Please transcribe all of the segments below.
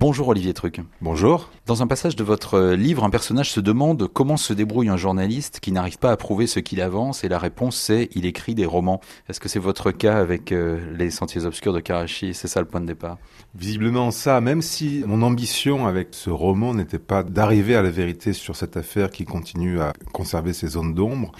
Bonjour Olivier Truc. Bonjour. Dans un passage de votre livre, un personnage se demande comment se débrouille un journaliste qui n'arrive pas à prouver ce qu'il avance et la réponse c'est il écrit des romans. Est-ce que c'est votre cas avec euh, Les Sentiers Obscurs de Karachi? C'est ça le point de départ Visiblement ça, même si mon ambition avec ce roman n'était pas d'arriver à la vérité sur cette affaire qui continue à conserver ses zones d'ombre,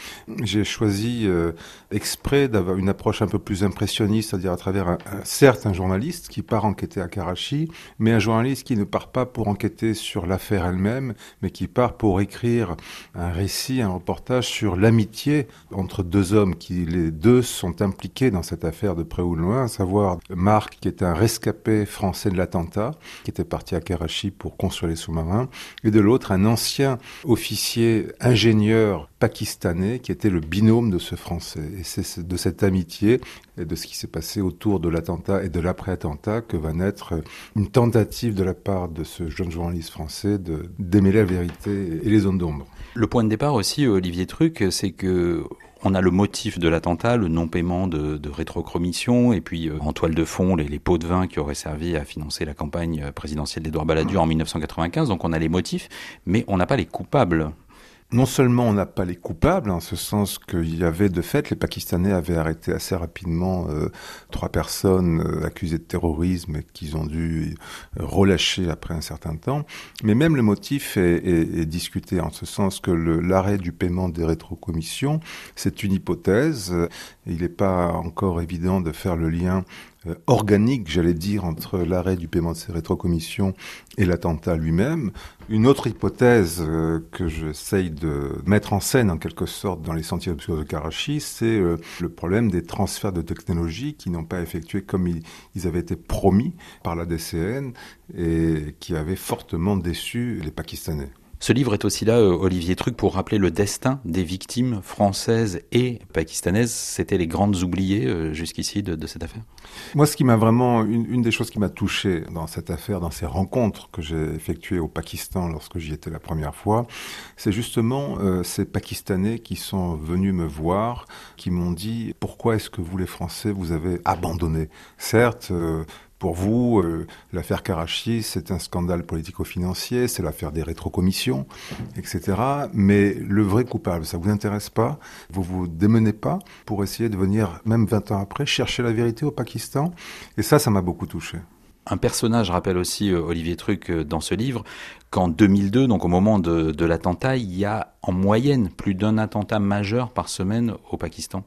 j'ai choisi euh, exprès d'avoir une approche un peu plus impressionniste, c'est-à-dire à travers un, certes un journaliste qui part enquêter à Karachi, mais un journaliste qui ne part pas pour enquêter sur l'affaire elle-même, mais qui part pour écrire un récit, un reportage sur l'amitié entre deux hommes qui, les deux, sont impliqués dans cette affaire de près ou de loin, à savoir Marc, qui est un rescapé français de l'attentat, qui était parti à Karachi pour construire les sous-marins, et de l'autre, un ancien officier ingénieur pakistanais qui était le binôme de ce Français. Et c'est de cette amitié et de ce qui s'est passé autour de l'attentat et de l'après-attentat que va naître une tentative de la part de ce jeune journaliste français de démêler la vérité et les zones d'ombre. Le point de départ aussi, Olivier Truc, c'est que on a le motif de l'attentat, le non-paiement de, de, rétrocommission, et puis euh, en toile de fond, les, les, pots de vin qui auraient servi à financer la campagne présidentielle d'Edouard Balladur en 1995. Donc on a les motifs, mais on n'a pas les coupables non seulement on n'a pas les coupables, en ce sens qu'il y avait de fait, les Pakistanais avaient arrêté assez rapidement euh, trois personnes euh, accusées de terrorisme et qu'ils ont dû euh, relâcher après un certain temps, mais même le motif est discuté en ce sens que l'arrêt du paiement des rétrocommissions, c'est une hypothèse, il n'est pas encore évident de faire le lien euh, organique, j'allais dire, entre l'arrêt du paiement de ces rétrocommissions et l'attentat lui-même. Une autre hypothèse euh, que j'essaye de mettre en scène en quelque sorte dans les sentiers obscurs de Karachi, c'est euh, le problème des transferts de technologie qui n'ont pas effectué comme ils, ils, avaient été promis par la DCN et qui avaient fortement déçu les Pakistanais. Ce livre est aussi là, euh, Olivier Truc, pour rappeler le destin des victimes françaises et pakistanaises. C'était les grandes oubliées euh, jusqu'ici de, cette affaire? Moi, ce qui m'a vraiment, une, des choses qui m'a touché dans cette affaire, dans ces rencontres que j'ai effectuées au Pakistan lorsque j'y étais la première fois, c'est justement euh, ces Pakistanais qui sont venus me voir, qui m'ont dit pourquoi est-ce que vous les Français vous avez abandonné? Certes, pour vous, euh, l'affaire Karachi, c'est un scandale politico-financier, c'est l'affaire des rétrocommissions, etc. Mais le vrai coupable, ça vous intéresse pas Vous vous démenez pas pour essayer de venir, même 20 ans après, chercher la vérité au Pakistan Et ça, ça m'a beaucoup touché. Un personnage rappelle aussi euh, Olivier Truc euh, dans ce livre qu'en 2002, donc au moment de, de l'attentat, il y a en moyenne plus d'un attentat majeur par semaine au Pakistan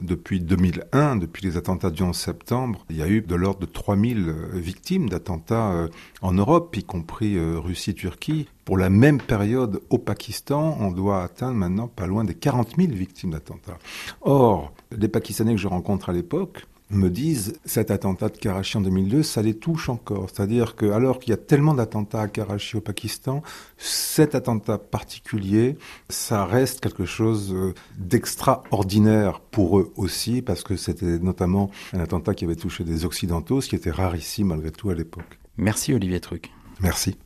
depuis 2001, depuis les attentats du 11 septembre, il y a eu de l'ordre de 3000 victimes d'attentats en Europe, y compris Russie-Turquie. Pour la même période au Pakistan, on doit atteindre maintenant pas loin des 40 000 victimes d'attentats. Or, les Pakistanais que je rencontre à l'époque, me disent cet attentat de Karachi en 2002, ça les touche encore. C'est-à-dire que alors qu'il y a tellement d'attentats à Karachi au Pakistan, cet attentat particulier, ça reste quelque chose euh, d'extraordinaire pour eux aussi, parce que c'était notamment un attentat qui avait touché des Occidentaux, ce qui était rarissime malgré tout à l'époque. Merci Olivier Truc. Merci.